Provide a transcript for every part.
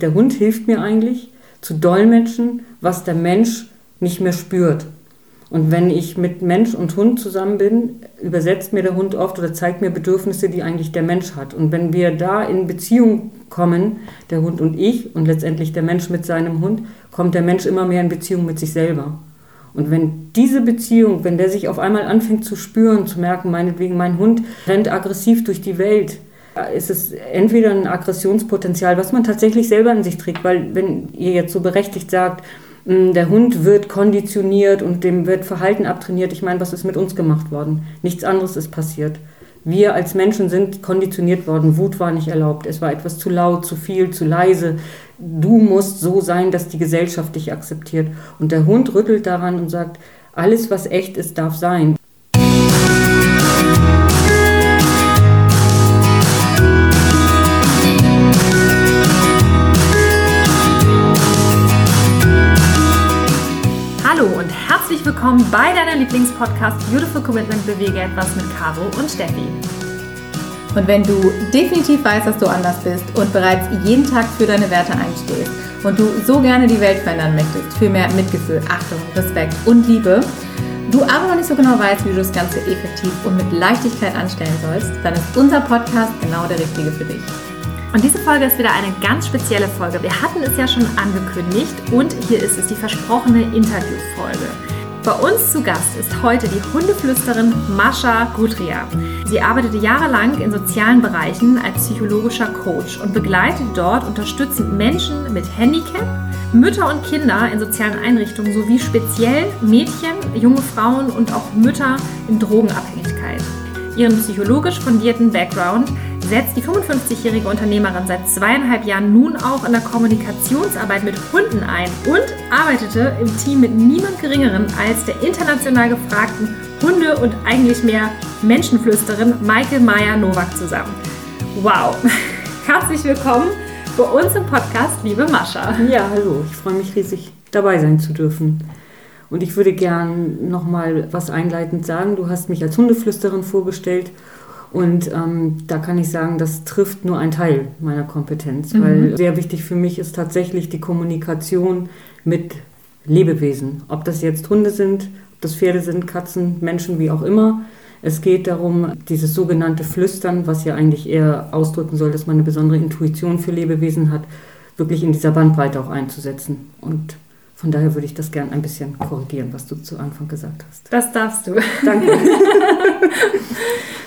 Der Hund hilft mir eigentlich zu dolmetschen, was der Mensch nicht mehr spürt. Und wenn ich mit Mensch und Hund zusammen bin, übersetzt mir der Hund oft oder zeigt mir Bedürfnisse, die eigentlich der Mensch hat. Und wenn wir da in Beziehung kommen, der Hund und ich und letztendlich der Mensch mit seinem Hund, kommt der Mensch immer mehr in Beziehung mit sich selber. Und wenn diese Beziehung, wenn der sich auf einmal anfängt zu spüren, zu merken, meinetwegen mein Hund rennt aggressiv durch die Welt, ist es entweder ein Aggressionspotenzial, was man tatsächlich selber in sich trägt, weil wenn ihr jetzt so berechtigt sagt, hm, der Hund wird konditioniert und dem wird Verhalten abtrainiert. Ich meine, was ist mit uns gemacht worden? Nichts anderes ist passiert. Wir als Menschen sind konditioniert worden. Wut war nicht erlaubt. Es war etwas zu laut, zu viel, zu leise. Du musst so sein, dass die Gesellschaft dich akzeptiert. Und der Hund rüttelt daran und sagt, alles, was echt ist, darf sein. Willkommen bei deiner Lieblingspodcast Beautiful Commitment Bewege etwas mit Caro und Steffi. Und wenn du definitiv weißt, dass du anders bist und bereits jeden Tag für deine Werte einstehst und du so gerne die Welt verändern möchtest, für mehr Mitgefühl, Achtung, Respekt und Liebe, du aber noch nicht so genau weißt, wie du das Ganze effektiv und mit Leichtigkeit anstellen sollst, dann ist unser Podcast genau der richtige für dich. Und diese Folge ist wieder eine ganz spezielle Folge. Wir hatten es ja schon angekündigt und hier ist es die versprochene Interviewfolge. Bei uns zu Gast ist heute die Hundeflüsterin Mascha Gudria. Sie arbeitete jahrelang in sozialen Bereichen als psychologischer Coach und begleitet dort unterstützend Menschen mit Handicap, Mütter und Kinder in sozialen Einrichtungen sowie speziell Mädchen, junge Frauen und auch Mütter in Drogenabhängigkeit. Ihren psychologisch fundierten Background setzt die 55-jährige Unternehmerin seit zweieinhalb Jahren nun auch in der Kommunikationsarbeit mit Hunden ein und arbeitete im Team mit niemand Geringeren als der international gefragten Hunde- und eigentlich mehr Menschenflüsterin Michael Meyer Nowak zusammen. Wow! Herzlich willkommen bei uns im Podcast, liebe Mascha. Ja, hallo, ich freue mich riesig, dabei sein zu dürfen. Und ich würde gern nochmal was einleitend sagen. Du hast mich als Hundeflüsterin vorgestellt und ähm, da kann ich sagen, das trifft nur einen Teil meiner Kompetenz, mhm. weil sehr wichtig für mich ist tatsächlich die Kommunikation mit Lebewesen. Ob das jetzt Hunde sind, ob das Pferde sind, Katzen, Menschen, wie auch immer. Es geht darum, dieses sogenannte Flüstern, was ja eigentlich eher ausdrücken soll, dass man eine besondere Intuition für Lebewesen hat, wirklich in dieser Bandbreite auch einzusetzen. Und von daher würde ich das gern ein bisschen korrigieren, was du zu Anfang gesagt hast. Das darfst du. Danke.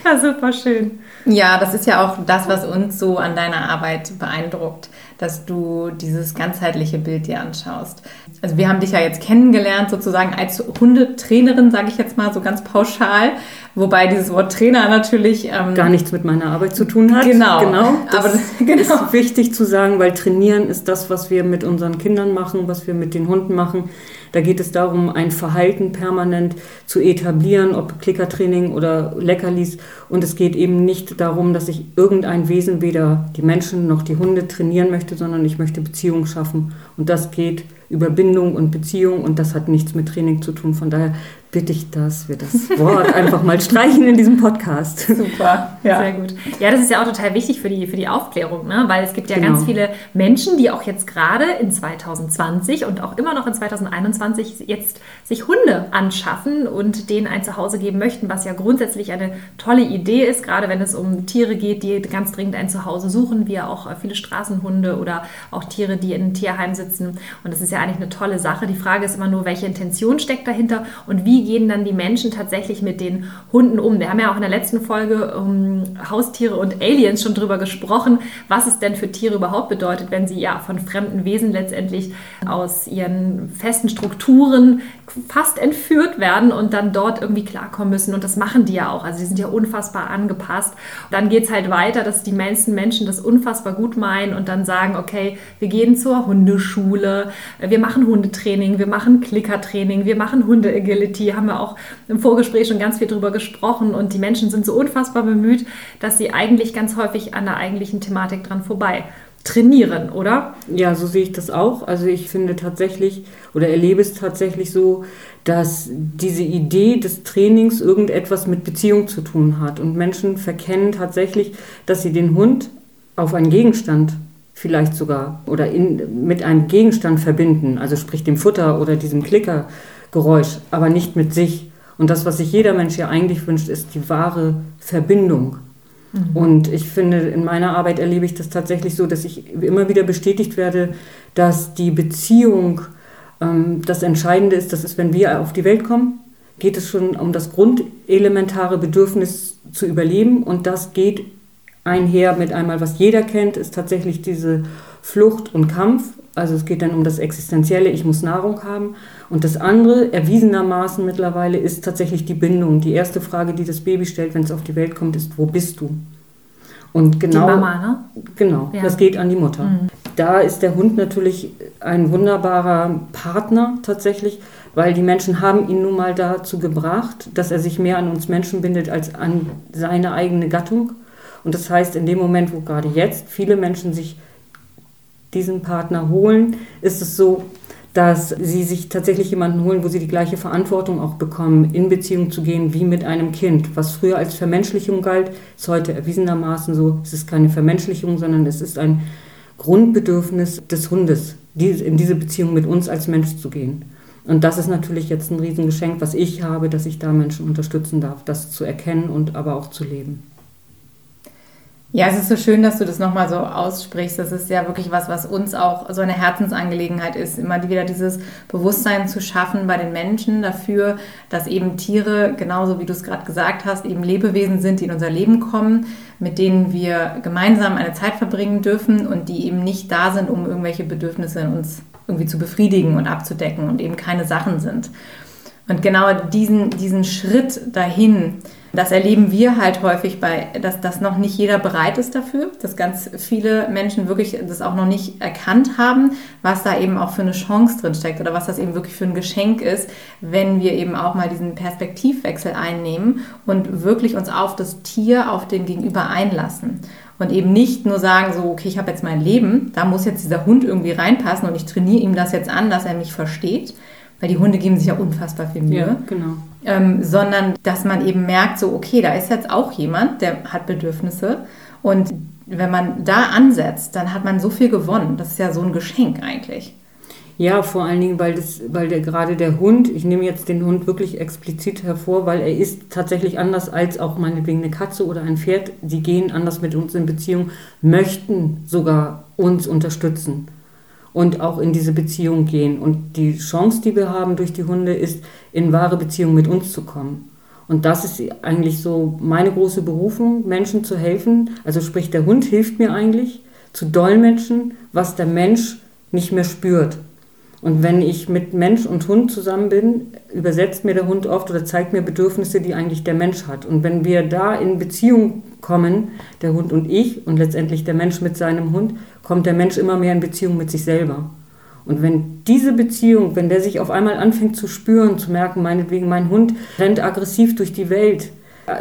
ja, super schön. Ja, das ist ja auch das, was uns so an deiner Arbeit beeindruckt, dass du dieses ganzheitliche Bild dir anschaust. Also wir haben dich ja jetzt kennengelernt sozusagen als Hundetrainerin, sage ich jetzt mal so ganz pauschal, wobei dieses Wort Trainer natürlich ähm, gar nichts mit meiner Arbeit zu tun hat. Genau, genau. Das Aber das, genau. ist wichtig zu sagen, weil trainieren ist das, was wir mit unseren Kindern machen, was wir mit den Hunden machen. Da geht es darum, ein Verhalten permanent zu etablieren, ob Klickertraining oder Leckerlis. Und es geht eben nicht darum, dass ich irgendein Wesen, weder die Menschen noch die Hunde trainieren möchte, sondern ich möchte Beziehungen schaffen. Und das geht über Bindung und Beziehung und das hat nichts mit Training zu tun. Von daher bitte ich, dass wir das Wort einfach mal streichen in diesem Podcast. Super, ja. Sehr gut. Ja, das ist ja auch total wichtig für die, für die Aufklärung, ne? weil es gibt ja genau. ganz viele Menschen, die auch jetzt gerade in 2020 und auch immer noch in 2021 jetzt sich Hunde anschaffen und denen ein Zuhause geben möchten, was ja grundsätzlich eine tolle Idee ist, gerade wenn es um Tiere geht, die ganz dringend ein Zuhause suchen, wie ja auch viele Straßenhunde oder auch Tiere, die in Tierheim sitzen. Und das ist ja eigentlich eine tolle Sache. Die Frage ist immer nur, welche Intention steckt dahinter und wie gehen dann die Menschen tatsächlich mit den Hunden um? Wir haben ja auch in der letzten Folge um Haustiere und Aliens schon drüber gesprochen, was es denn für Tiere überhaupt bedeutet, wenn sie ja von fremden Wesen letztendlich aus ihren festen Strukturen fast entführt werden und dann dort irgendwie klarkommen müssen. Und das machen die ja auch. Also sie sind ja unfassbar angepasst. Dann geht es halt weiter, dass die meisten Menschen das unfassbar gut meinen und dann sagen, okay, wir gehen zur Hundeschule, wir machen Hundetraining, wir machen Klickertraining, wir machen Hunde-Agility, haben wir auch im Vorgespräch schon ganz viel drüber gesprochen und die Menschen sind so unfassbar bemüht, dass sie eigentlich ganz häufig an der eigentlichen Thematik dran vorbei trainieren, oder? Ja, so sehe ich das auch. Also ich finde tatsächlich oder erlebe es tatsächlich so, dass diese Idee des Trainings irgendetwas mit Beziehung zu tun hat und Menschen verkennen tatsächlich, dass sie den Hund auf einen Gegenstand vielleicht sogar oder in, mit einem Gegenstand verbinden, also sprich dem Futter oder diesem Klickergeräusch, aber nicht mit sich. Und das, was sich jeder Mensch ja eigentlich wünscht, ist die wahre Verbindung. Mhm. Und ich finde, in meiner Arbeit erlebe ich das tatsächlich so, dass ich immer wieder bestätigt werde, dass die Beziehung ähm, das Entscheidende ist. Das ist, wenn wir auf die Welt kommen, geht es schon um das grundelementare Bedürfnis zu überleben. Und das geht einher mit einmal, was jeder kennt, ist tatsächlich diese Flucht und Kampf. Also es geht dann um das Existenzielle, ich muss Nahrung haben. Und das andere, erwiesenermaßen mittlerweile, ist tatsächlich die Bindung. Die erste Frage, die das Baby stellt, wenn es auf die Welt kommt, ist, wo bist du? Und genau, die Mama, ne? Genau, ja. das geht an die Mutter. Mhm. Da ist der Hund natürlich ein wunderbarer Partner tatsächlich, weil die Menschen haben ihn nun mal dazu gebracht, dass er sich mehr an uns Menschen bindet als an seine eigene Gattung. Und das heißt, in dem Moment, wo gerade jetzt viele Menschen sich diesen Partner holen, ist es so, dass sie sich tatsächlich jemanden holen, wo sie die gleiche Verantwortung auch bekommen, in Beziehung zu gehen wie mit einem Kind. Was früher als Vermenschlichung galt, ist heute erwiesenermaßen so, es ist keine Vermenschlichung, sondern es ist ein Grundbedürfnis des Hundes, in diese Beziehung mit uns als Mensch zu gehen. Und das ist natürlich jetzt ein Riesengeschenk, was ich habe, dass ich da Menschen unterstützen darf, das zu erkennen und aber auch zu leben. Ja, es ist so schön, dass du das nochmal so aussprichst. Das ist ja wirklich was, was uns auch so eine Herzensangelegenheit ist, immer wieder dieses Bewusstsein zu schaffen bei den Menschen dafür, dass eben Tiere, genauso wie du es gerade gesagt hast, eben Lebewesen sind, die in unser Leben kommen, mit denen wir gemeinsam eine Zeit verbringen dürfen und die eben nicht da sind, um irgendwelche Bedürfnisse in uns irgendwie zu befriedigen und abzudecken und eben keine Sachen sind. Und genau diesen, diesen Schritt dahin, das erleben wir halt häufig bei, dass, dass noch nicht jeder bereit ist dafür, dass ganz viele Menschen wirklich das auch noch nicht erkannt haben, was da eben auch für eine Chance drin steckt oder was das eben wirklich für ein Geschenk ist, wenn wir eben auch mal diesen Perspektivwechsel einnehmen und wirklich uns auf das Tier, auf den Gegenüber einlassen. Und eben nicht nur sagen, so, okay, ich habe jetzt mein Leben, da muss jetzt dieser Hund irgendwie reinpassen und ich trainiere ihm das jetzt an, dass er mich versteht, weil die Hunde geben sich ja unfassbar viel Mühe. Ja, genau. Ähm, sondern dass man eben merkt, so, okay, da ist jetzt auch jemand, der hat Bedürfnisse. Und wenn man da ansetzt, dann hat man so viel gewonnen. Das ist ja so ein Geschenk eigentlich. Ja, vor allen Dingen, weil, das, weil der, gerade der Hund, ich nehme jetzt den Hund wirklich explizit hervor, weil er ist tatsächlich anders als auch meinetwegen eine Katze oder ein Pferd. Sie gehen anders mit uns in Beziehung, möchten sogar uns unterstützen und auch in diese Beziehung gehen. Und die Chance, die wir haben durch die Hunde, ist, in wahre Beziehung mit uns zu kommen. Und das ist eigentlich so meine große Berufung, Menschen zu helfen. Also sprich, der Hund hilft mir eigentlich zu dolmetschen, was der Mensch nicht mehr spürt. Und wenn ich mit Mensch und Hund zusammen bin, übersetzt mir der Hund oft oder zeigt mir Bedürfnisse, die eigentlich der Mensch hat. Und wenn wir da in Beziehung kommen, der Hund und ich und letztendlich der Mensch mit seinem Hund, kommt der Mensch immer mehr in Beziehung mit sich selber. Und wenn diese Beziehung, wenn der sich auf einmal anfängt zu spüren, zu merken, meinetwegen mein Hund rennt aggressiv durch die Welt,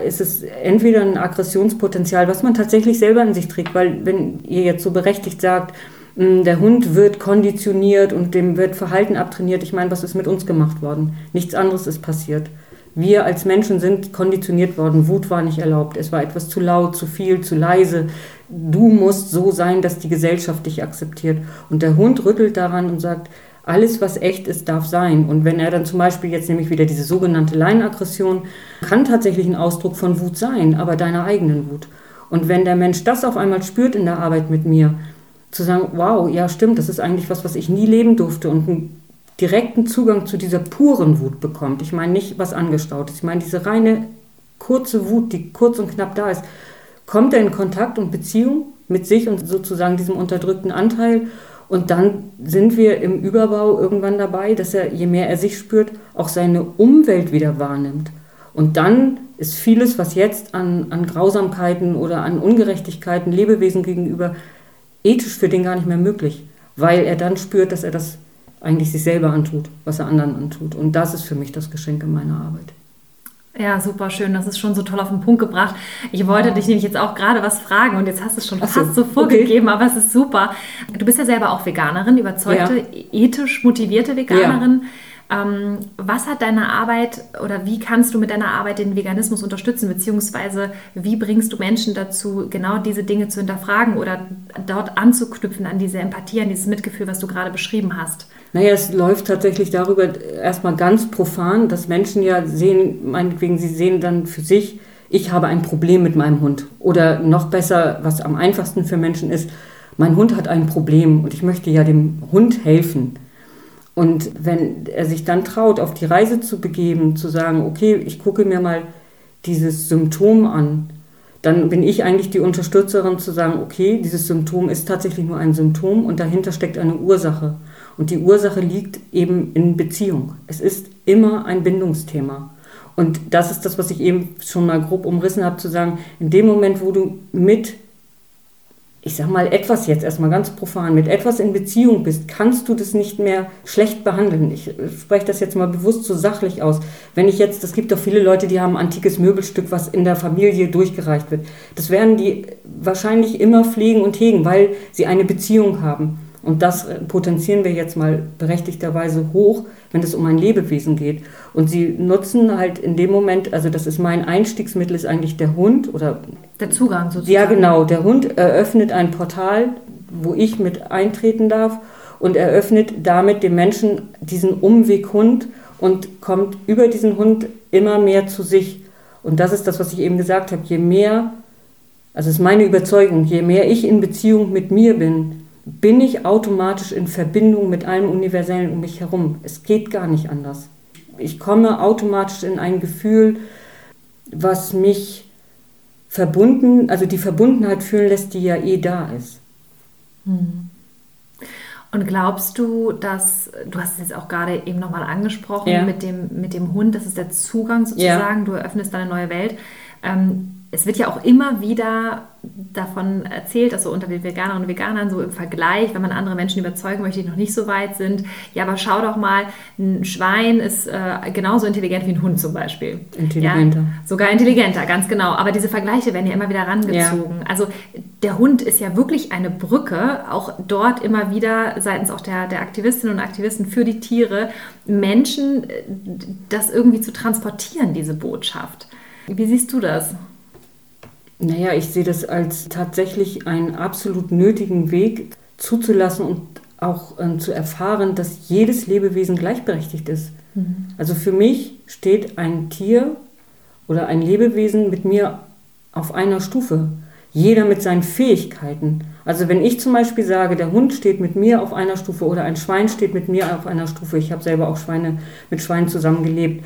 ist es entweder ein Aggressionspotenzial, was man tatsächlich selber in sich trägt, weil wenn ihr jetzt so berechtigt sagt, hm, der Hund wird konditioniert und dem wird Verhalten abtrainiert. Ich meine, was ist mit uns gemacht worden? Nichts anderes ist passiert. Wir als Menschen sind konditioniert worden. Wut war nicht erlaubt. Es war etwas zu laut, zu viel, zu leise. Du musst so sein, dass die Gesellschaft dich akzeptiert. Und der Hund rüttelt daran und sagt, alles, was echt ist, darf sein. Und wenn er dann zum Beispiel jetzt nämlich wieder diese sogenannte Leinenaggression, kann tatsächlich ein Ausdruck von Wut sein, aber deiner eigenen Wut. Und wenn der Mensch das auf einmal spürt in der Arbeit mit mir, zu sagen, wow, ja stimmt, das ist eigentlich was, was ich nie leben durfte und einen direkten Zugang zu dieser puren Wut bekommt. Ich meine nicht was angestaut ist, ich meine diese reine kurze Wut, die kurz und knapp da ist. Kommt er in Kontakt und Beziehung mit sich und sozusagen diesem unterdrückten Anteil und dann sind wir im Überbau irgendwann dabei, dass er, je mehr er sich spürt, auch seine Umwelt wieder wahrnimmt. Und dann ist vieles, was jetzt an, an Grausamkeiten oder an Ungerechtigkeiten Lebewesen gegenüber ethisch für den gar nicht mehr möglich, weil er dann spürt, dass er das eigentlich sich selber antut, was er anderen antut. Und das ist für mich das Geschenk in meiner Arbeit. Ja, super schön. Das ist schon so toll auf den Punkt gebracht. Ich wollte ja. dich nämlich jetzt auch gerade was fragen und jetzt hast du es schon so, fast so vorgegeben, okay. aber es ist super. Du bist ja selber auch Veganerin, überzeugte, ja. ethisch motivierte Veganerin. Ja. Ähm, was hat deine Arbeit oder wie kannst du mit deiner Arbeit den Veganismus unterstützen, beziehungsweise wie bringst du Menschen dazu, genau diese Dinge zu hinterfragen oder dort anzuknüpfen an diese Empathie, an dieses Mitgefühl, was du gerade beschrieben hast? Naja, es läuft tatsächlich darüber erstmal ganz profan, dass Menschen ja sehen, meinetwegen, sie sehen dann für sich, ich habe ein Problem mit meinem Hund. Oder noch besser, was am einfachsten für Menschen ist, mein Hund hat ein Problem und ich möchte ja dem Hund helfen. Und wenn er sich dann traut, auf die Reise zu begeben, zu sagen, okay, ich gucke mir mal dieses Symptom an, dann bin ich eigentlich die Unterstützerin zu sagen, okay, dieses Symptom ist tatsächlich nur ein Symptom und dahinter steckt eine Ursache. Und die Ursache liegt eben in Beziehung. Es ist immer ein Bindungsthema. Und das ist das, was ich eben schon mal grob umrissen habe, zu sagen, in dem Moment, wo du mit ich sag mal, etwas jetzt erstmal ganz profan, mit etwas in Beziehung bist, kannst du das nicht mehr schlecht behandeln. Ich spreche das jetzt mal bewusst so sachlich aus. Wenn ich jetzt, es gibt doch viele Leute, die haben ein antikes Möbelstück, was in der Familie durchgereicht wird. Das werden die wahrscheinlich immer pflegen und hegen, weil sie eine Beziehung haben. Und das potenzieren wir jetzt mal berechtigterweise hoch, wenn es um ein Lebewesen geht. Und sie nutzen halt in dem Moment, also das ist mein Einstiegsmittel, ist eigentlich der Hund oder. Der Zugang sozusagen. Ja, genau. Der Hund eröffnet ein Portal, wo ich mit eintreten darf und eröffnet damit dem Menschen diesen Umweg Hund und kommt über diesen Hund immer mehr zu sich. Und das ist das, was ich eben gesagt habe. Je mehr, also ist meine Überzeugung, je mehr ich in Beziehung mit mir bin, bin ich automatisch in Verbindung mit allem Universellen um mich herum. Es geht gar nicht anders. Ich komme automatisch in ein Gefühl, was mich verbunden, also die Verbundenheit fühlen lässt, die ja eh da ist. Hm. Und glaubst du, dass, du hast es jetzt auch gerade eben nochmal angesprochen, ja. mit, dem, mit dem Hund, das ist der Zugang sozusagen, ja. du eröffnest eine neue Welt. Ähm, es wird ja auch immer wieder davon erzählt, also unter den Veganern und Veganern so im Vergleich, wenn man andere Menschen überzeugen möchte, die noch nicht so weit sind. Ja, aber schau doch mal, ein Schwein ist äh, genauso intelligent wie ein Hund zum Beispiel. Intelligenter. Ja, sogar intelligenter, ganz genau. Aber diese Vergleiche werden ja immer wieder rangezogen. Ja. Also der Hund ist ja wirklich eine Brücke, auch dort immer wieder seitens auch der, der Aktivistinnen und Aktivisten für die Tiere, Menschen äh, das irgendwie zu transportieren, diese Botschaft. Wie siehst du das? Naja, ich sehe das als tatsächlich einen absolut nötigen Weg zuzulassen und auch äh, zu erfahren, dass jedes Lebewesen gleichberechtigt ist. Mhm. Also für mich steht ein Tier oder ein Lebewesen mit mir auf einer Stufe. Jeder mit seinen Fähigkeiten. Also wenn ich zum Beispiel sage, der Hund steht mit mir auf einer Stufe oder ein Schwein steht mit mir auf einer Stufe, ich habe selber auch Schweine mit Schweinen zusammengelebt,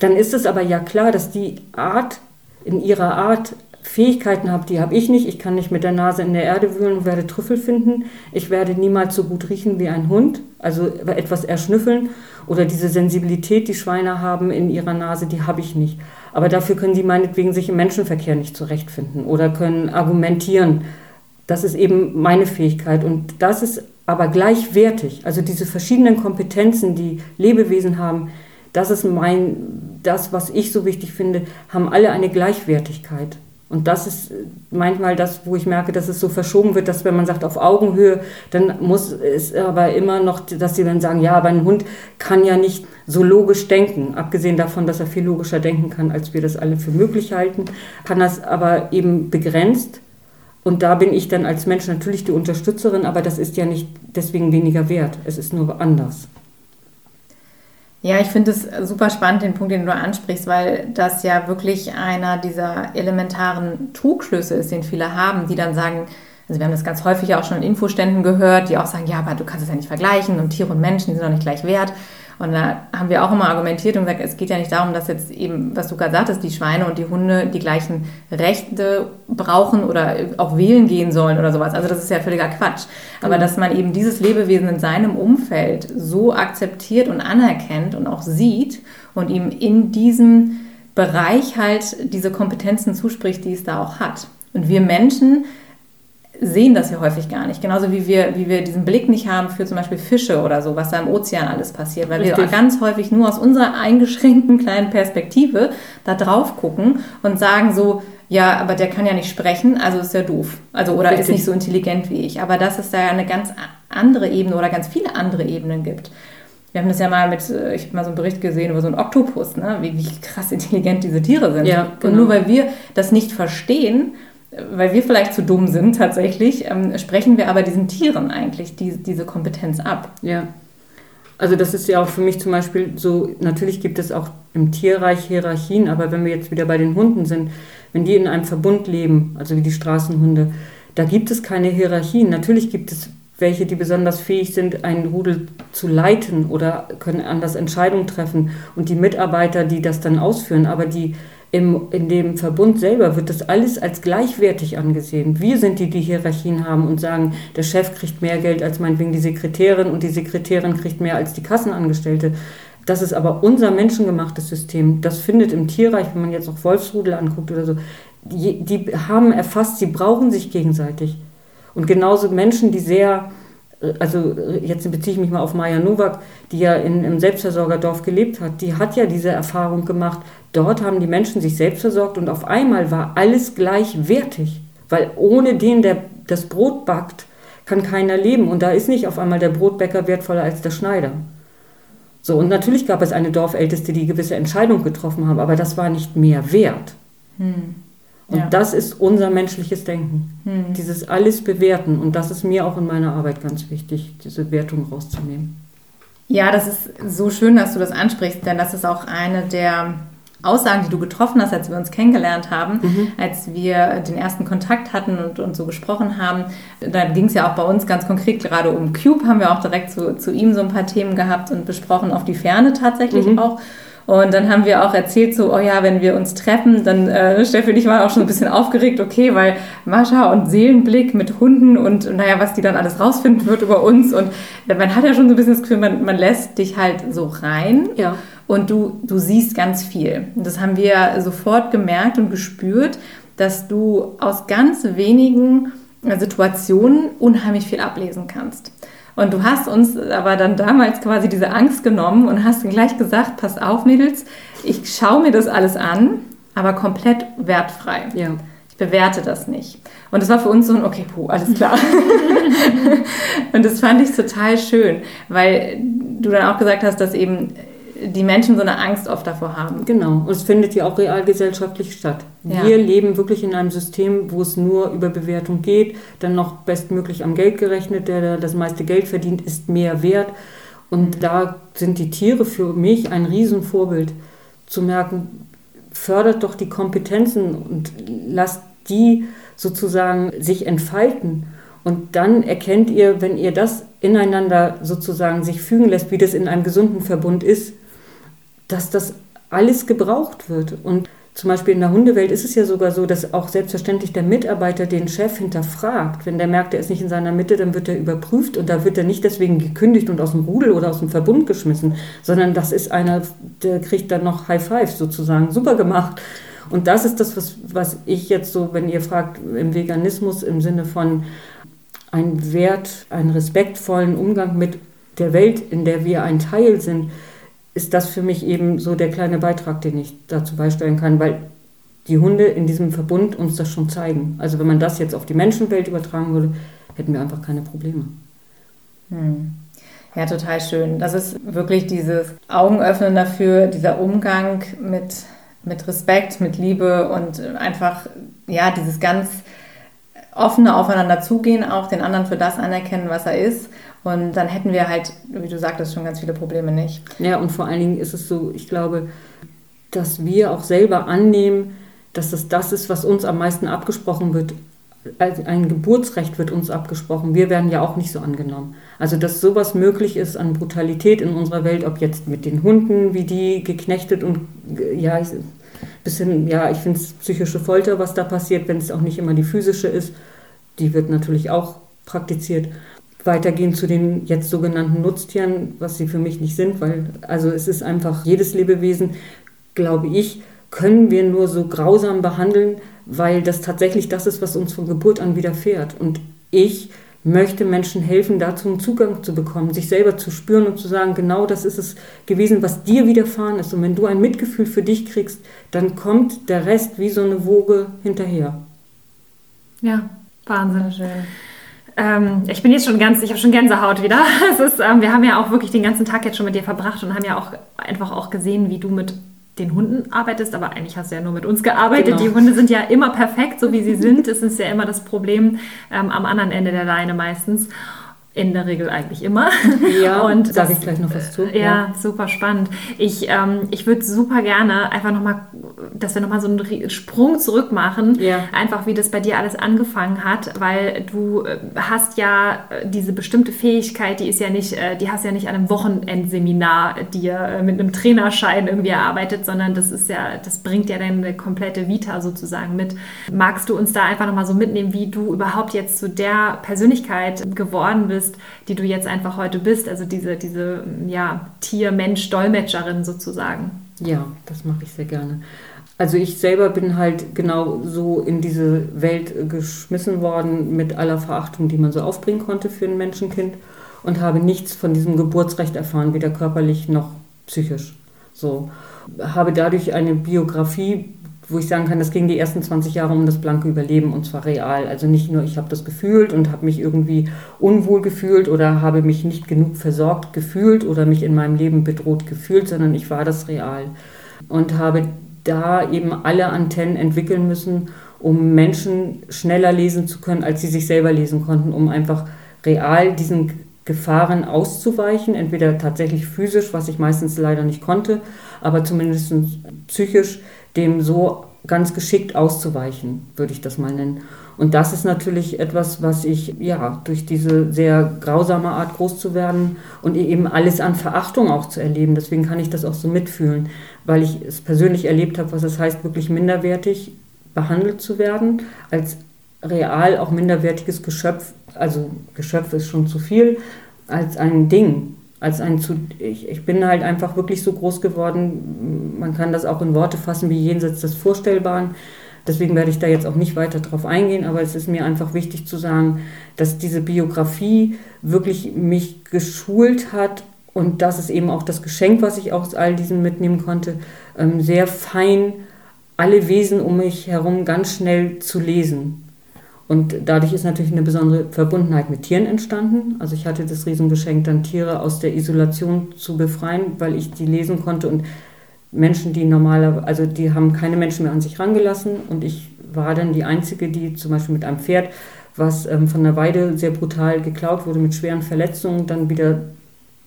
dann ist es aber ja klar, dass die Art in ihrer Art Fähigkeiten habe, die habe ich nicht. Ich kann nicht mit der Nase in der Erde wühlen und werde Trüffel finden. Ich werde niemals so gut riechen wie ein Hund, also etwas erschnüffeln. Oder diese Sensibilität, die Schweine haben in ihrer Nase, die habe ich nicht. Aber dafür können sie meinetwegen sich im Menschenverkehr nicht zurechtfinden oder können argumentieren. Das ist eben meine Fähigkeit und das ist aber gleichwertig. Also diese verschiedenen Kompetenzen, die Lebewesen haben, das ist mein, das, was ich so wichtig finde, haben alle eine Gleichwertigkeit. Und das ist manchmal das, wo ich merke, dass es so verschoben wird, dass wenn man sagt auf Augenhöhe, dann muss es aber immer noch, dass sie dann sagen, ja, aber ein Hund kann ja nicht so logisch denken. Abgesehen davon, dass er viel logischer denken kann, als wir das alle für möglich halten, kann das aber eben begrenzt. Und da bin ich dann als Mensch natürlich die Unterstützerin, aber das ist ja nicht deswegen weniger wert. Es ist nur anders. Ja, ich finde es super spannend, den Punkt, den du ansprichst, weil das ja wirklich einer dieser elementaren Trugschlüsse ist, den viele haben, die dann sagen, also wir haben das ganz häufig auch schon in Infoständen gehört, die auch sagen, ja, aber du kannst es ja nicht vergleichen und Tiere und Menschen, sind doch nicht gleich wert. Und da haben wir auch immer argumentiert und gesagt, es geht ja nicht darum, dass jetzt eben, was du gerade sagtest, die Schweine und die Hunde die gleichen Rechte brauchen oder auch wählen gehen sollen oder sowas. Also das ist ja völliger Quatsch. Aber mhm. dass man eben dieses Lebewesen in seinem Umfeld so akzeptiert und anerkennt und auch sieht und ihm in diesem Bereich halt diese Kompetenzen zuspricht, die es da auch hat. Und wir Menschen sehen das ja häufig gar nicht. Genauso wie wir, wie wir diesen Blick nicht haben für zum Beispiel Fische oder so, was da im Ozean alles passiert, weil Richtig. wir ganz häufig nur aus unserer eingeschränkten kleinen Perspektive da drauf gucken und sagen so, ja, aber der kann ja nicht sprechen, also ist ja doof. Also oder Richtig. ist nicht so intelligent wie ich. Aber dass es da ja eine ganz andere Ebene oder ganz viele andere Ebenen gibt. wir haben das ja mal mit, äh, ich habe mal so einen Bericht gesehen über so einen Oktopus, ne? wie, wie krass intelligent diese Tiere sind. Ja, genau. Und nur weil wir das nicht verstehen, weil wir vielleicht zu dumm sind tatsächlich, ähm, sprechen wir aber diesen Tieren eigentlich die, diese Kompetenz ab. Ja. Also das ist ja auch für mich zum Beispiel so, natürlich gibt es auch im Tierreich Hierarchien, aber wenn wir jetzt wieder bei den Hunden sind, wenn die in einem Verbund leben, also wie die Straßenhunde, da gibt es keine Hierarchien. Natürlich gibt es welche, die besonders fähig sind, einen Rudel zu leiten oder können anders Entscheidungen treffen und die Mitarbeiter, die das dann ausführen, aber die im, in dem Verbund selber wird das alles als gleichwertig angesehen. Wir sind die, die Hierarchien haben und sagen, der Chef kriegt mehr Geld als meinetwegen die Sekretärin und die Sekretärin kriegt mehr als die Kassenangestellte. Das ist aber unser menschengemachtes System. Das findet im Tierreich, wenn man jetzt auch Wolfsrudel anguckt oder so, die, die haben erfasst, sie brauchen sich gegenseitig. Und genauso Menschen, die sehr also jetzt beziehe ich mich mal auf Maja Nowak, die ja in, im Selbstversorgerdorf gelebt hat, die hat ja diese Erfahrung gemacht. Dort haben die Menschen sich selbst versorgt und auf einmal war alles gleichwertig. Weil ohne den, der das Brot backt, kann keiner leben. Und da ist nicht auf einmal der Brotbäcker wertvoller als der Schneider. So, und natürlich gab es eine Dorfälteste, die gewisse Entscheidungen getroffen haben, aber das war nicht mehr wert. Hm. Und ja. das ist unser menschliches Denken. Hm. Dieses alles bewerten. Und das ist mir auch in meiner Arbeit ganz wichtig, diese Wertung rauszunehmen. Ja, das ist so schön, dass du das ansprichst, denn das ist auch eine der Aussagen, die du getroffen hast, als wir uns kennengelernt haben, mhm. als wir den ersten Kontakt hatten und, und so gesprochen haben. Da ging es ja auch bei uns ganz konkret gerade um Cube, haben wir auch direkt zu, zu ihm so ein paar Themen gehabt und besprochen, auf die Ferne tatsächlich mhm. auch. Und dann haben wir auch erzählt, so, oh ja, wenn wir uns treffen, dann äh, Steffi und ich waren auch schon ein bisschen aufgeregt, okay, weil Mascha und Seelenblick mit Hunden und naja, was die dann alles rausfinden wird über uns. Und man hat ja schon so ein bisschen das Gefühl, man, man lässt dich halt so rein. Ja. Und du, du siehst ganz viel. Und das haben wir sofort gemerkt und gespürt, dass du aus ganz wenigen Situationen unheimlich viel ablesen kannst. Und du hast uns aber dann damals quasi diese Angst genommen und hast gleich gesagt, pass auf, Mädels, ich schaue mir das alles an, aber komplett wertfrei. Ja. Ich bewerte das nicht. Und das war für uns so ein, okay, puh, alles klar. und das fand ich total schön, weil du dann auch gesagt hast, dass eben die Menschen so eine Angst oft davor haben. Genau, und es findet ja auch realgesellschaftlich statt. Ja. Wir leben wirklich in einem System, wo es nur über Bewertung geht, dann noch bestmöglich am Geld gerechnet, der das meiste Geld verdient, ist mehr wert. Und mhm. da sind die Tiere für mich ein Riesenvorbild, zu merken, fördert doch die Kompetenzen und lasst die sozusagen sich entfalten. Und dann erkennt ihr, wenn ihr das ineinander sozusagen sich fügen lässt, wie das in einem gesunden Verbund ist, dass das alles gebraucht wird. Und zum Beispiel in der Hundewelt ist es ja sogar so, dass auch selbstverständlich der Mitarbeiter den Chef hinterfragt. Wenn der merkt, er ist nicht in seiner Mitte, dann wird er überprüft und da wird er nicht deswegen gekündigt und aus dem Rudel oder aus dem Verbund geschmissen, sondern das ist einer, der kriegt dann noch High Five sozusagen. Super gemacht. Und das ist das, was, was ich jetzt so, wenn ihr fragt, im Veganismus im Sinne von einen Wert, einen respektvollen Umgang mit der Welt, in der wir ein Teil sind, ist das für mich eben so der kleine Beitrag, den ich dazu beisteuern kann, weil die Hunde in diesem Verbund uns das schon zeigen. Also wenn man das jetzt auf die Menschenwelt übertragen würde, hätten wir einfach keine Probleme. Hm. Ja, total schön. Das ist wirklich dieses Augenöffnen dafür, dieser Umgang mit, mit Respekt, mit Liebe und einfach, ja, dieses ganz offene Aufeinander zugehen, auch den anderen für das anerkennen, was er ist und dann hätten wir halt, wie du sagtest, schon ganz viele Probleme nicht. Ja, und vor allen Dingen ist es so, ich glaube, dass wir auch selber annehmen, dass das das ist, was uns am meisten abgesprochen wird. Ein Geburtsrecht wird uns abgesprochen. Wir werden ja auch nicht so angenommen. Also, dass sowas möglich ist an Brutalität in unserer Welt, ob jetzt mit den Hunden, wie die geknechtet und ja, bisschen, ja, ich finde es psychische Folter, was da passiert, wenn es auch nicht immer die physische ist. Die wird natürlich auch praktiziert weitergehen zu den jetzt sogenannten Nutztieren, was sie für mich nicht sind, weil also es ist einfach jedes Lebewesen, glaube ich, können wir nur so grausam behandeln, weil das tatsächlich das ist, was uns von Geburt an widerfährt. Und ich möchte Menschen helfen, dazu einen Zugang zu bekommen, sich selber zu spüren und zu sagen, genau das ist es gewesen, was dir widerfahren ist. Und wenn du ein Mitgefühl für dich kriegst, dann kommt der Rest wie so eine Woge hinterher. Ja, wahnsinnig schön. Ähm, ich bin jetzt schon ganz, ich habe schon Gänsehaut wieder. Ist, ähm, wir haben ja auch wirklich den ganzen Tag jetzt schon mit dir verbracht und haben ja auch einfach auch gesehen, wie du mit den Hunden arbeitest, aber eigentlich hast du ja nur mit uns gearbeitet. Genau. Die Hunde sind ja immer perfekt, so wie sie sind. Es ist ja immer das Problem ähm, am anderen Ende der Leine meistens in der Regel eigentlich immer. Ja, und sage ich gleich noch was zu. Ja, ja. super spannend. Ich, ähm, ich würde super gerne einfach nochmal, dass wir nochmal so einen Sprung zurück machen, ja. einfach wie das bei dir alles angefangen hat, weil du äh, hast ja äh, diese bestimmte Fähigkeit, die ist ja nicht, äh, die hast ja nicht an einem Wochenendseminar dir mit einem Trainerschein irgendwie erarbeitet, sondern das ist ja, das bringt ja deine komplette Vita sozusagen mit. Magst du uns da einfach nochmal so mitnehmen, wie du überhaupt jetzt zu der Persönlichkeit geworden bist? Bist, die du jetzt einfach heute bist, also diese, diese ja, Tier-Mensch-Dolmetscherin sozusagen. Ja, das mache ich sehr gerne. Also ich selber bin halt genau so in diese Welt geschmissen worden mit aller Verachtung, die man so aufbringen konnte für ein Menschenkind und habe nichts von diesem Geburtsrecht erfahren, weder körperlich noch psychisch. So habe dadurch eine Biografie wo ich sagen kann, das ging die ersten 20 Jahre um das blanke Überleben und zwar real. Also nicht nur, ich habe das gefühlt und habe mich irgendwie unwohl gefühlt oder habe mich nicht genug versorgt gefühlt oder mich in meinem Leben bedroht gefühlt, sondern ich war das real und habe da eben alle Antennen entwickeln müssen, um Menschen schneller lesen zu können, als sie sich selber lesen konnten, um einfach real diesen Gefahren auszuweichen, entweder tatsächlich physisch, was ich meistens leider nicht konnte, aber zumindest psychisch dem so ganz geschickt auszuweichen, würde ich das mal nennen. Und das ist natürlich etwas, was ich, ja, durch diese sehr grausame Art groß zu werden und eben alles an Verachtung auch zu erleben. Deswegen kann ich das auch so mitfühlen, weil ich es persönlich erlebt habe, was es heißt, wirklich minderwertig behandelt zu werden, als real auch minderwertiges Geschöpf, also Geschöpf ist schon zu viel, als ein Ding als ein zu. Ich, ich bin halt einfach wirklich so groß geworden, man kann das auch in Worte fassen wie jenseits des Vorstellbaren. Deswegen werde ich da jetzt auch nicht weiter drauf eingehen, aber es ist mir einfach wichtig zu sagen, dass diese Biografie wirklich mich geschult hat und das ist eben auch das Geschenk, was ich aus all diesem mitnehmen konnte, ähm, sehr fein alle Wesen um mich herum ganz schnell zu lesen. Und dadurch ist natürlich eine besondere Verbundenheit mit Tieren entstanden. Also ich hatte das Riesengeschenk, dann Tiere aus der Isolation zu befreien, weil ich die lesen konnte. Und Menschen, die normalerweise, also die haben keine Menschen mehr an sich rangelassen. Und ich war dann die Einzige, die zum Beispiel mit einem Pferd, was ähm, von der Weide sehr brutal geklaut wurde, mit schweren Verletzungen, dann wieder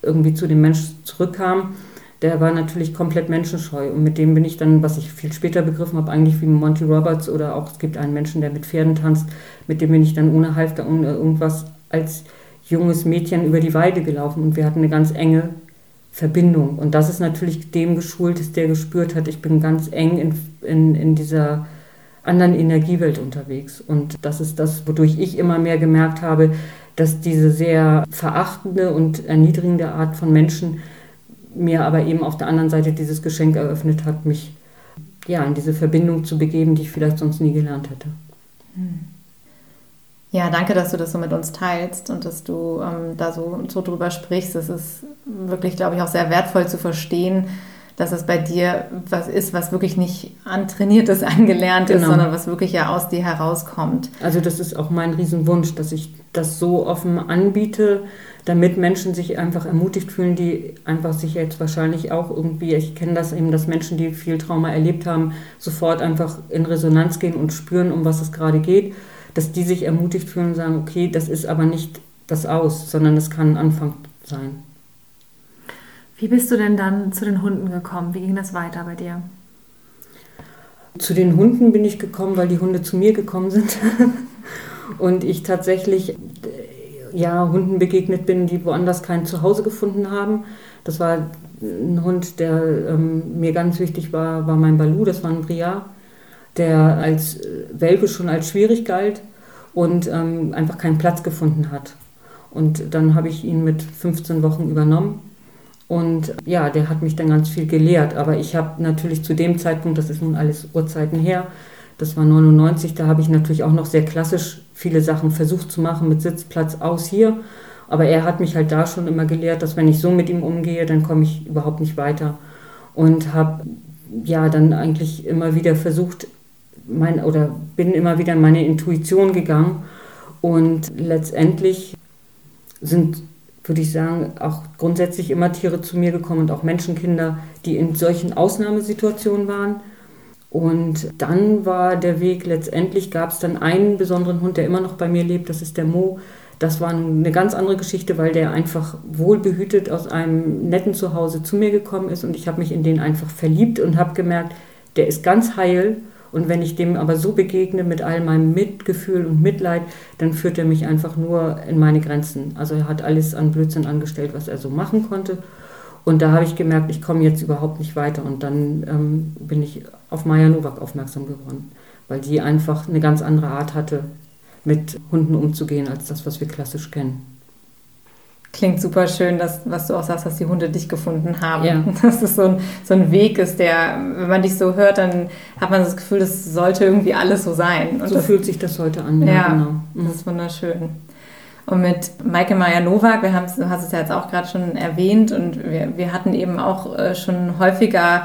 irgendwie zu dem Menschen zurückkam der war natürlich komplett menschenscheu. Und mit dem bin ich dann, was ich viel später begriffen habe, eigentlich wie Monty Roberts oder auch es gibt einen Menschen, der mit Pferden tanzt, mit dem bin ich dann ohne Halfter, ohne irgendwas als junges Mädchen über die Weide gelaufen und wir hatten eine ganz enge Verbindung. Und das ist natürlich dem geschult, dass der gespürt hat, ich bin ganz eng in, in, in dieser anderen Energiewelt unterwegs. Und das ist das, wodurch ich immer mehr gemerkt habe, dass diese sehr verachtende und erniedrigende Art von Menschen mir aber eben auf der anderen Seite dieses Geschenk eröffnet hat, mich ja, in diese Verbindung zu begeben, die ich vielleicht sonst nie gelernt hätte. Hm. Ja, danke, dass du das so mit uns teilst und dass du ähm, da so, so drüber sprichst. Es ist wirklich, glaube ich, auch sehr wertvoll zu verstehen, dass es bei dir was ist, was wirklich nicht antrainiertes, angelernt genau. ist, sondern was wirklich ja aus dir herauskommt. Also das ist auch mein Riesenwunsch, dass ich das so offen anbiete, damit Menschen sich einfach ermutigt fühlen, die einfach sich jetzt wahrscheinlich auch irgendwie, ich kenne das eben, dass Menschen, die viel Trauma erlebt haben, sofort einfach in Resonanz gehen und spüren, um was es gerade geht, dass die sich ermutigt fühlen und sagen, okay, das ist aber nicht das Aus, sondern es kann ein Anfang sein. Wie bist du denn dann zu den Hunden gekommen? Wie ging das weiter bei dir? Zu den Hunden bin ich gekommen, weil die Hunde zu mir gekommen sind. und ich tatsächlich ja, Hunden begegnet bin, die woanders kein Zuhause gefunden haben. Das war ein Hund, der ähm, mir ganz wichtig war, war mein Balu, das war ein Briar, der als äh, Welpe schon als schwierig galt und ähm, einfach keinen Platz gefunden hat. Und dann habe ich ihn mit 15 Wochen übernommen. Und ja, der hat mich dann ganz viel gelehrt. Aber ich habe natürlich zu dem Zeitpunkt, das ist nun alles Urzeiten her, das war 99, da habe ich natürlich auch noch sehr klassisch viele Sachen versucht zu machen mit Sitzplatz aus hier. Aber er hat mich halt da schon immer gelehrt, dass wenn ich so mit ihm umgehe, dann komme ich überhaupt nicht weiter. Und habe ja dann eigentlich immer wieder versucht, mein, oder bin immer wieder in meine Intuition gegangen Und letztendlich sind, würde ich sagen, auch grundsätzlich immer Tiere zu mir gekommen und auch Menschenkinder, die in solchen Ausnahmesituationen waren. Und dann war der Weg, letztendlich gab es dann einen besonderen Hund, der immer noch bei mir lebt, das ist der Mo. Das war eine ganz andere Geschichte, weil der einfach wohlbehütet aus einem netten Zuhause zu mir gekommen ist und ich habe mich in den einfach verliebt und habe gemerkt, der ist ganz heil und wenn ich dem aber so begegne mit all meinem Mitgefühl und Mitleid, dann führt er mich einfach nur in meine Grenzen. Also er hat alles an Blödsinn angestellt, was er so machen konnte. Und da habe ich gemerkt, ich komme jetzt überhaupt nicht weiter. Und dann ähm, bin ich auf Maya Nowak aufmerksam geworden, weil die einfach eine ganz andere Art hatte, mit Hunden umzugehen, als das, was wir klassisch kennen. Klingt super schön, dass, was du auch sagst, dass die Hunde dich gefunden haben. Ja. Dass es so ein, so ein Weg ist, der, wenn man dich so hört, dann hat man das Gefühl, das sollte irgendwie alles so sein. Und so das, fühlt sich das heute an. Ja, ja genau. Mhm. Das ist wunderschön. Und mit Maike Maja-Nowak, wir haben du hast es ja jetzt auch gerade schon erwähnt und wir, wir hatten eben auch äh, schon häufiger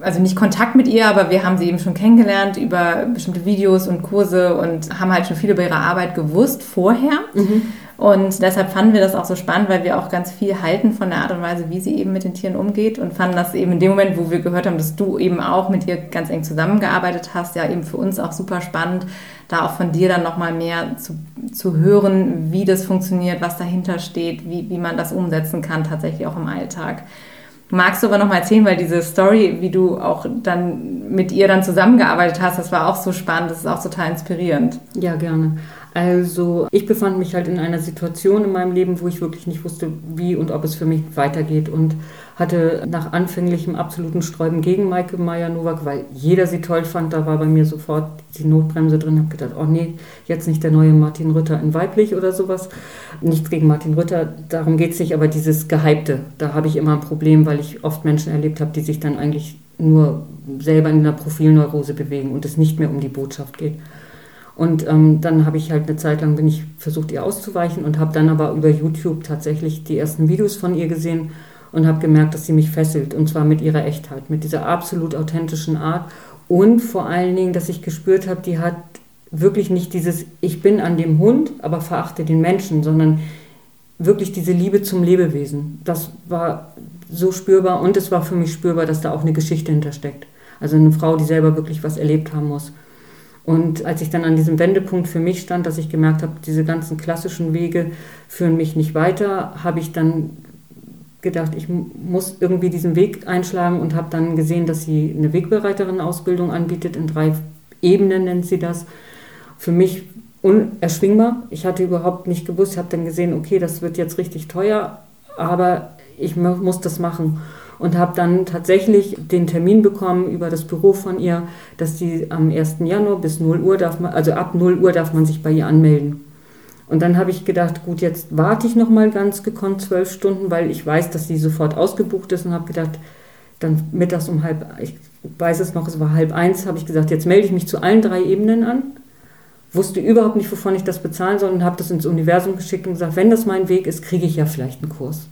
also nicht Kontakt mit ihr, aber wir haben sie eben schon kennengelernt über bestimmte Videos und Kurse und haben halt schon viel über ihre Arbeit gewusst vorher. Mhm. Und deshalb fanden wir das auch so spannend, weil wir auch ganz viel halten von der Art und Weise, wie sie eben mit den Tieren umgeht und fanden das eben in dem Moment, wo wir gehört haben, dass du eben auch mit ihr ganz eng zusammengearbeitet hast, ja eben für uns auch super spannend, da auch von dir dann nochmal mehr zu, zu hören, wie das funktioniert, was dahinter steht, wie, wie man das umsetzen kann, tatsächlich auch im Alltag. Magst du aber noch mal erzählen, weil diese Story, wie du auch dann mit ihr dann zusammengearbeitet hast, das war auch so spannend, das ist auch total inspirierend. Ja, gerne. Also ich befand mich halt in einer Situation in meinem Leben, wo ich wirklich nicht wusste, wie und ob es für mich weitergeht und hatte nach anfänglichem absoluten Sträuben gegen Maike Meyer-Nowak, weil jeder sie toll fand, da war bei mir sofort die Notbremse drin, habe gedacht, oh nee, jetzt nicht der neue Martin Rütter in weiblich oder sowas. Nichts gegen Martin Rütter, darum geht es nicht, aber dieses Gehypte, da habe ich immer ein Problem, weil ich oft Menschen erlebt habe, die sich dann eigentlich nur selber in einer Profilneurose bewegen und es nicht mehr um die Botschaft geht. Und ähm, dann habe ich halt eine Zeit lang bin ich versucht, ihr auszuweichen und habe dann aber über YouTube tatsächlich die ersten Videos von ihr gesehen und habe gemerkt, dass sie mich fesselt und zwar mit ihrer Echtheit, mit dieser absolut authentischen Art und vor allen Dingen, dass ich gespürt habe, die hat wirklich nicht dieses Ich bin an dem Hund, aber verachte den Menschen, sondern wirklich diese Liebe zum Lebewesen. Das war so spürbar und es war für mich spürbar, dass da auch eine Geschichte hintersteckt. Also eine Frau, die selber wirklich was erlebt haben muss. Und als ich dann an diesem Wendepunkt für mich stand, dass ich gemerkt habe, diese ganzen klassischen Wege führen mich nicht weiter, habe ich dann gedacht, ich muss irgendwie diesen Weg einschlagen und habe dann gesehen, dass sie eine Wegbereiterin-Ausbildung anbietet. In drei Ebenen nennt sie das. Für mich unerschwingbar. Ich hatte überhaupt nicht gewusst, habe dann gesehen, okay, das wird jetzt richtig teuer, aber ich muss das machen und habe dann tatsächlich den Termin bekommen über das Büro von ihr, dass sie am 1. Januar bis 0 Uhr darf man, also ab 0 Uhr darf man sich bei ihr anmelden. Und dann habe ich gedacht, gut, jetzt warte ich noch mal ganz gekonnt zwölf Stunden, weil ich weiß, dass sie sofort ausgebucht ist und habe gedacht, dann mittags um halb, ich weiß es noch, es war halb eins, habe ich gesagt, jetzt melde ich mich zu allen drei Ebenen an. Wusste überhaupt nicht, wovon ich das bezahlen soll und habe das ins Universum geschickt und gesagt, wenn das mein Weg ist, kriege ich ja vielleicht einen Kurs.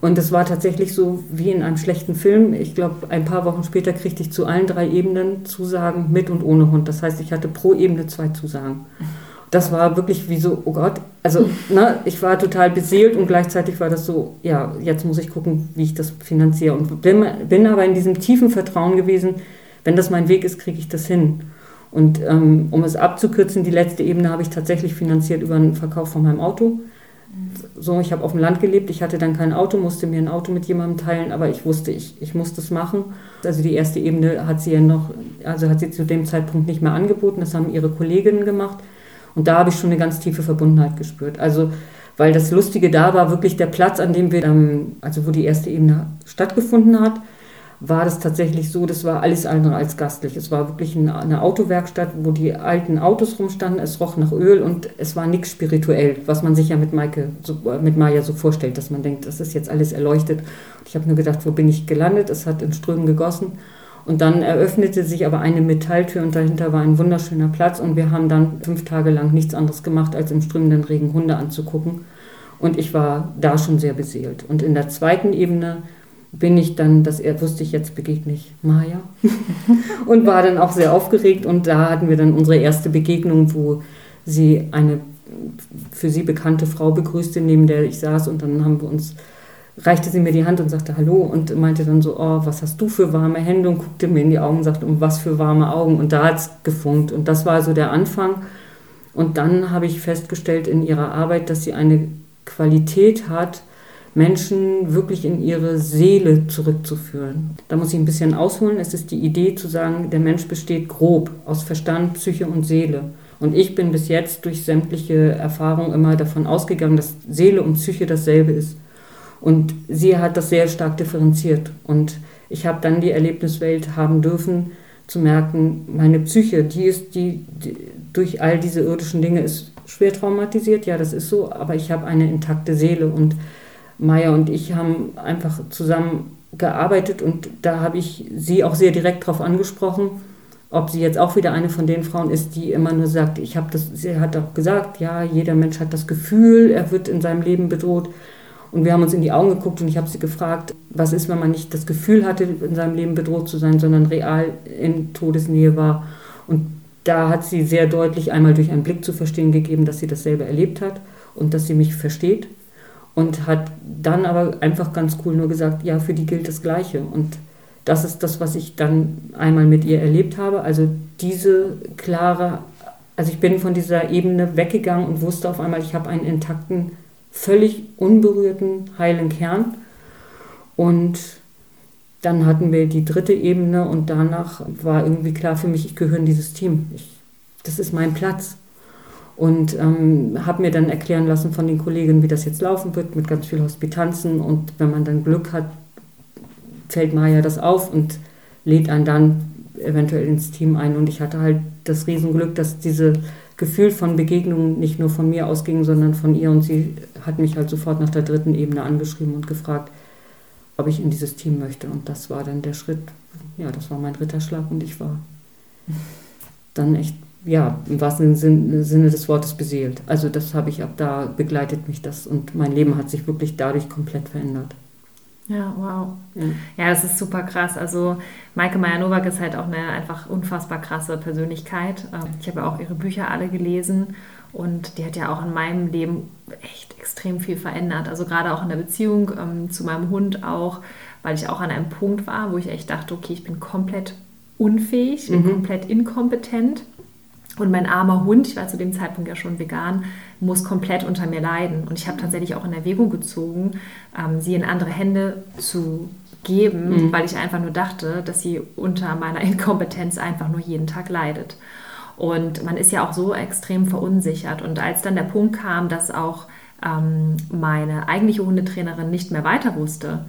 Und es war tatsächlich so wie in einem schlechten Film. Ich glaube, ein paar Wochen später kriegte ich zu allen drei Ebenen Zusagen mit und ohne Hund. Das heißt, ich hatte pro Ebene zwei Zusagen. Das war wirklich wie so, oh Gott, also ne, ich war total beseelt und gleichzeitig war das so, ja, jetzt muss ich gucken, wie ich das finanziere. Und bin, bin aber in diesem tiefen Vertrauen gewesen, wenn das mein Weg ist, kriege ich das hin. Und ähm, um es abzukürzen, die letzte Ebene habe ich tatsächlich finanziert über den Verkauf von meinem Auto so, ich habe auf dem Land gelebt, ich hatte dann kein Auto, musste mir ein Auto mit jemandem teilen, aber ich wusste, ich, ich muss das machen. Also die erste Ebene hat sie ja noch, also hat sie zu dem Zeitpunkt nicht mehr angeboten, das haben ihre Kolleginnen gemacht. Und da habe ich schon eine ganz tiefe Verbundenheit gespürt. Also, weil das Lustige da war, wirklich der Platz, an dem wir, also wo die erste Ebene stattgefunden hat, war das tatsächlich so, das war alles andere als gastlich. Es war wirklich eine Autowerkstatt, wo die alten Autos rumstanden, es roch nach Öl und es war nichts spirituell, was man sich ja mit Maike, so, mit Maya so vorstellt, dass man denkt, das ist jetzt alles erleuchtet. Ich habe nur gedacht, wo bin ich gelandet? Es hat in Strömen gegossen. Und dann eröffnete sich aber eine Metalltür und dahinter war ein wunderschöner Platz und wir haben dann fünf Tage lang nichts anderes gemacht, als im strömenden Regen Hunde anzugucken. Und ich war da schon sehr beseelt. Und in der zweiten Ebene bin ich dann, dass er wusste ich, jetzt begegne ich Maya und war dann auch sehr aufgeregt und da hatten wir dann unsere erste Begegnung, wo sie eine für sie bekannte Frau begrüßte, neben der ich saß und dann haben wir uns reichte sie mir die Hand und sagte Hallo und meinte dann so, oh, was hast du für warme Hände und guckte mir in die Augen und sagte, um was für warme Augen. Und da hat es gefunkt. Und das war so der Anfang. Und dann habe ich festgestellt in ihrer Arbeit, dass sie eine Qualität hat, Menschen wirklich in ihre Seele zurückzuführen. Da muss ich ein bisschen ausholen. Es ist die Idee zu sagen, der Mensch besteht grob aus Verstand, Psyche und Seele. Und ich bin bis jetzt durch sämtliche Erfahrungen immer davon ausgegangen, dass Seele und Psyche dasselbe ist. Und sie hat das sehr stark differenziert. Und ich habe dann die Erlebniswelt haben dürfen, zu merken, meine Psyche, die ist, die, die durch all diese irdischen Dinge ist schwer traumatisiert, ja, das ist so, aber ich habe eine intakte Seele und Maya und ich haben einfach zusammen gearbeitet und da habe ich sie auch sehr direkt darauf angesprochen, ob sie jetzt auch wieder eine von den Frauen ist, die immer nur sagt, ich habe das, sie hat auch gesagt, ja, jeder Mensch hat das Gefühl, er wird in seinem Leben bedroht. Und wir haben uns in die Augen geguckt und ich habe sie gefragt, was ist, wenn man nicht das Gefühl hatte, in seinem Leben bedroht zu sein, sondern real in Todesnähe war. Und da hat sie sehr deutlich einmal durch einen Blick zu verstehen gegeben, dass sie das selber erlebt hat und dass sie mich versteht. Und hat dann aber einfach ganz cool nur gesagt, ja, für die gilt das Gleiche. Und das ist das, was ich dann einmal mit ihr erlebt habe. Also diese klare, also ich bin von dieser Ebene weggegangen und wusste auf einmal, ich habe einen intakten völlig unberührten, heilen Kern. Und dann hatten wir die dritte Ebene und danach war irgendwie klar für mich, ich gehöre in dieses Team. Ich, das ist mein Platz. Und ähm, habe mir dann erklären lassen von den Kollegen, wie das jetzt laufen wird, mit ganz vielen Hospitanzen. Und wenn man dann Glück hat, fällt Maya das auf und lädt einen dann eventuell ins Team ein. Und ich hatte halt das Riesenglück, dass diese Gefühl von Begegnung nicht nur von mir ausging, sondern von ihr. Und sie hat mich halt sofort nach der dritten Ebene angeschrieben und gefragt, ob ich in dieses Team möchte. Und das war dann der Schritt, ja, das war mein Ritterschlag und ich war dann echt, ja, im wahrsten Sinne des Wortes beseelt. Also das habe ich ab da begleitet mich das und mein Leben hat sich wirklich dadurch komplett verändert. Ja, wow. Ja. ja, das ist super krass. Also Maike Meyer-Nowak ist halt auch eine einfach unfassbar krasse Persönlichkeit. Ähm, ich habe auch ihre Bücher alle gelesen und die hat ja auch in meinem Leben echt extrem viel verändert. Also gerade auch in der Beziehung ähm, zu meinem Hund auch, weil ich auch an einem Punkt war, wo ich echt dachte, okay, ich bin komplett unfähig, mhm. komplett inkompetent. Und mein armer Hund, ich war zu dem Zeitpunkt ja schon vegan, muss komplett unter mir leiden. Und ich habe tatsächlich auch in Erwägung gezogen, ähm, sie in andere Hände zu geben, mhm. weil ich einfach nur dachte, dass sie unter meiner Inkompetenz einfach nur jeden Tag leidet. Und man ist ja auch so extrem verunsichert. Und als dann der Punkt kam, dass auch ähm, meine eigentliche Hundetrainerin nicht mehr weiter wusste,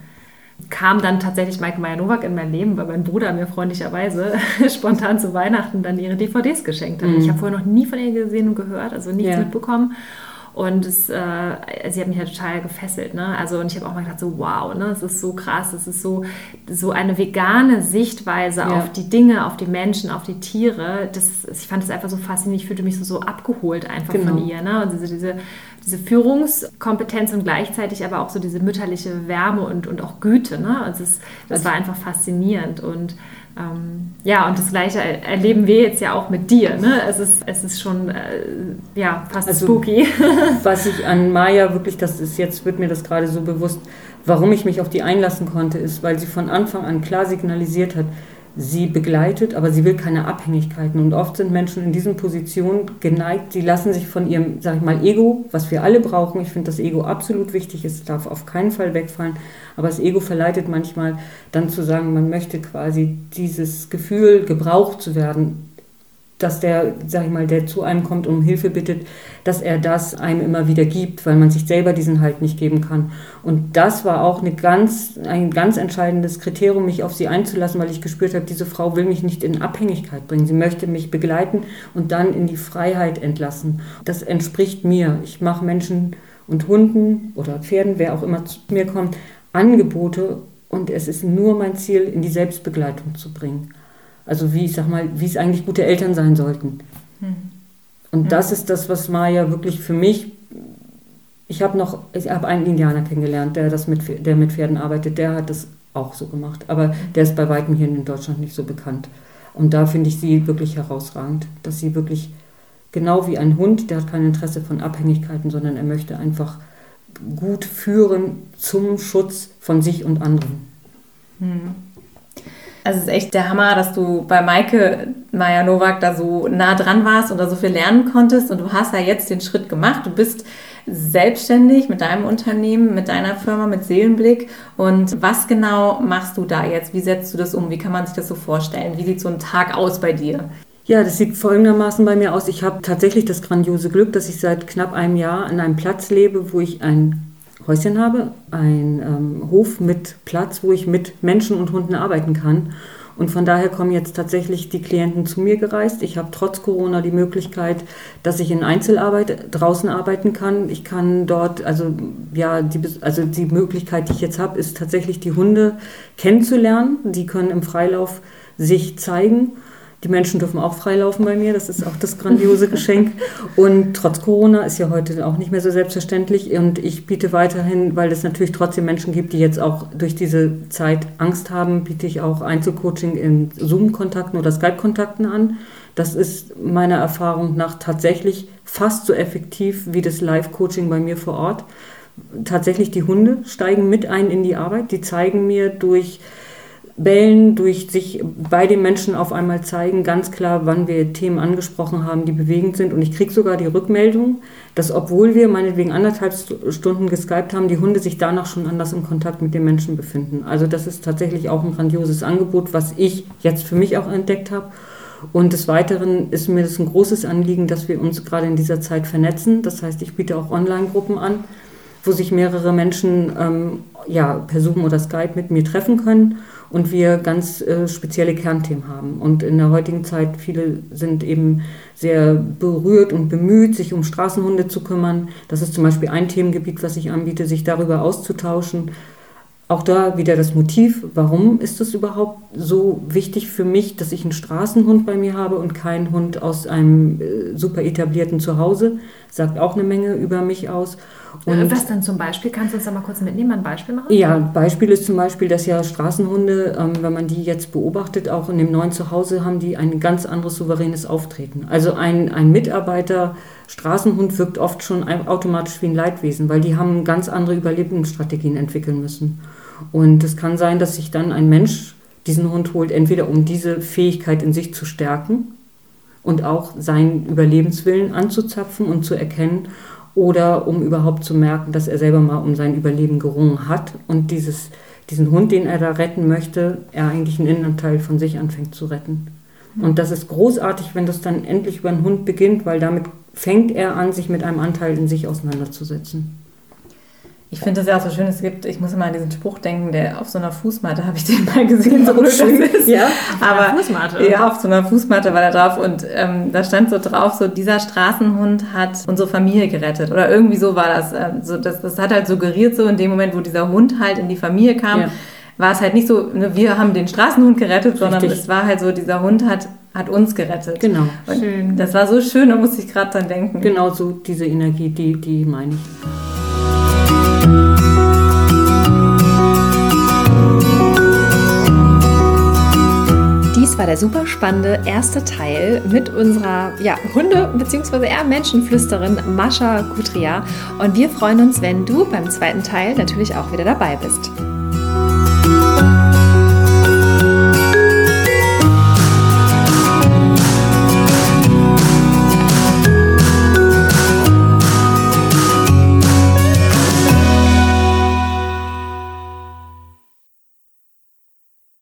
kam dann tatsächlich Maike Meyer-Nowak in mein Leben, weil mein Bruder mir freundlicherweise spontan zu Weihnachten dann ihre DVDs geschenkt hat. Mhm. Ich habe vorher noch nie von ihr gesehen und gehört, also nichts ja. mitbekommen. Und es, äh, sie hat mich ja total gefesselt. Ne? Also, und ich habe auch mal gedacht, so wow, ne? es ist so krass, es ist so, so eine vegane Sichtweise ja. auf die Dinge, auf die Menschen, auf die Tiere. Das, ich fand das einfach so faszinierend. Ich fühlte mich so, so abgeholt einfach genau. von ihr. Ne? Und diese, diese, diese Führungskompetenz und gleichzeitig aber auch so diese mütterliche Wärme und, und auch Güte. Ne? Also das, das war einfach faszinierend. Und ähm, ja, und das Gleiche erleben wir jetzt ja auch mit dir. Ne? Es, ist, es ist schon äh, ja, fast also, spooky. was ich an Maya wirklich, das ist jetzt, wird mir das gerade so bewusst, warum ich mich auf die einlassen konnte, ist, weil sie von Anfang an klar signalisiert hat, sie begleitet, aber sie will keine Abhängigkeiten. Und oft sind Menschen in diesen Positionen geneigt, sie lassen sich von ihrem, sag ich mal, Ego, was wir alle brauchen, ich finde das Ego absolut wichtig, es darf auf keinen Fall wegfallen, aber das Ego verleitet manchmal dann zu sagen, man möchte quasi dieses Gefühl, gebraucht zu werden, dass der, sag ich mal, der zu einem kommt und um Hilfe bittet, dass er das einem immer wieder gibt, weil man sich selber diesen Halt nicht geben kann. Und das war auch eine ganz, ein ganz entscheidendes Kriterium, mich auf sie einzulassen, weil ich gespürt habe, diese Frau will mich nicht in Abhängigkeit bringen. Sie möchte mich begleiten und dann in die Freiheit entlassen. Das entspricht mir. Ich mache Menschen und Hunden oder Pferden, wer auch immer zu mir kommt, Angebote und es ist nur mein Ziel, in die Selbstbegleitung zu bringen. Also wie ich sag mal, wie es eigentlich gute Eltern sein sollten. Mhm. Und mhm. das ist das, was Maya wirklich für mich. Ich habe noch, ich habe einen Indianer kennengelernt, der das mit, der mit Pferden arbeitet. Der hat das auch so gemacht, aber der ist bei weitem hier in Deutschland nicht so bekannt. Und da finde ich sie wirklich herausragend, dass sie wirklich genau wie ein Hund, der hat kein Interesse von Abhängigkeiten, sondern er möchte einfach gut führen zum Schutz von sich und anderen. Hm. Also es ist echt der Hammer, dass du bei Maike Maja Nowak da so nah dran warst und da so viel lernen konntest und du hast ja jetzt den Schritt gemacht. Du bist selbstständig mit deinem Unternehmen, mit deiner Firma, mit Seelenblick. Und was genau machst du da jetzt? Wie setzt du das um? Wie kann man sich das so vorstellen? Wie sieht so ein Tag aus bei dir? Ja, das sieht folgendermaßen bei mir aus. Ich habe tatsächlich das grandiose Glück, dass ich seit knapp einem Jahr an einem Platz lebe, wo ich ein Häuschen habe, ein ähm, Hof mit Platz, wo ich mit Menschen und Hunden arbeiten kann. Und von daher kommen jetzt tatsächlich die Klienten zu mir gereist. Ich habe trotz Corona die Möglichkeit, dass ich in Einzelarbeit draußen arbeiten kann. Ich kann dort, also ja, die, also die Möglichkeit, die ich jetzt habe, ist tatsächlich die Hunde kennenzulernen. Die können im Freilauf sich zeigen die Menschen dürfen auch freilaufen bei mir, das ist auch das grandiose Geschenk. Und trotz Corona ist ja heute auch nicht mehr so selbstverständlich. Und ich biete weiterhin, weil es natürlich trotzdem Menschen gibt, die jetzt auch durch diese Zeit Angst haben, biete ich auch Einzelcoaching in Zoom-Kontakten oder Skype-Kontakten an. Das ist meiner Erfahrung nach tatsächlich fast so effektiv wie das Live-Coaching bei mir vor Ort. Tatsächlich die Hunde steigen mit ein in die Arbeit. Die zeigen mir durch Bällen, durch sich bei den Menschen auf einmal zeigen, ganz klar, wann wir Themen angesprochen haben, die bewegend sind. Und ich kriege sogar die Rückmeldung, dass obwohl wir meinetwegen anderthalb Stunden geskypt haben, die Hunde sich danach schon anders im Kontakt mit den Menschen befinden. Also das ist tatsächlich auch ein grandioses Angebot, was ich jetzt für mich auch entdeckt habe. Und des Weiteren ist mir das ein großes Anliegen, dass wir uns gerade in dieser Zeit vernetzen. Das heißt, ich biete auch Online-Gruppen an, wo sich mehrere Menschen ähm, ja, per Zoom oder Skype mit mir treffen können und wir ganz äh, spezielle Kernthemen haben. Und in der heutigen Zeit, viele sind eben sehr berührt und bemüht, sich um Straßenhunde zu kümmern. Das ist zum Beispiel ein Themengebiet, was ich anbiete, sich darüber auszutauschen. Auch da wieder das Motiv, warum ist es überhaupt so wichtig für mich, dass ich einen Straßenhund bei mir habe und keinen Hund aus einem äh, super etablierten Zuhause, sagt auch eine Menge über mich aus. Und Was dann zum Beispiel? Kannst du uns da mal kurz mitnehmen, ein Beispiel machen? Ja, Beispiel ist zum Beispiel, dass ja Straßenhunde, ähm, wenn man die jetzt beobachtet, auch in dem neuen Zuhause haben die ein ganz anderes souveränes Auftreten. Also ein, ein Mitarbeiter Straßenhund wirkt oft schon automatisch wie ein Leidwesen, weil die haben ganz andere Überlebensstrategien entwickeln müssen. Und es kann sein, dass sich dann ein Mensch diesen Hund holt, entweder um diese Fähigkeit in sich zu stärken und auch seinen Überlebenswillen anzuzapfen und zu erkennen oder um überhaupt zu merken, dass er selber mal um sein Überleben gerungen hat und dieses, diesen Hund, den er da retten möchte, er eigentlich einen Innenteil von sich anfängt zu retten. Und das ist großartig, wenn das dann endlich über einen Hund beginnt, weil damit fängt er an, sich mit einem Anteil in sich auseinanderzusetzen. Ich finde das ja auch so schön, es gibt, ich muss immer an diesen Spruch denken, der auf so einer Fußmatte habe ich den mal gesehen, so blöd schön. ist. Ja, aber Fußmatte. Ja, auf so einer Fußmatte war er drauf und ähm, da stand so drauf, so dieser Straßenhund hat unsere Familie gerettet oder irgendwie so war das. Ähm, so, das, das hat halt suggeriert so in dem Moment, wo dieser Hund halt in die Familie kam, ja. war es halt nicht so, ne, wir haben den Straßenhund gerettet, sondern Richtig. es war halt so, dieser Hund hat hat uns gerettet. Genau. Und schön. Das war so schön, da musste ich gerade dran denken. Genau so diese Energie, die, die meine ich. Dies war der super spannende erste Teil mit unserer ja, Hunde- bzw. eher Menschenflüsterin Mascha Gutria. Und wir freuen uns, wenn du beim zweiten Teil natürlich auch wieder dabei bist.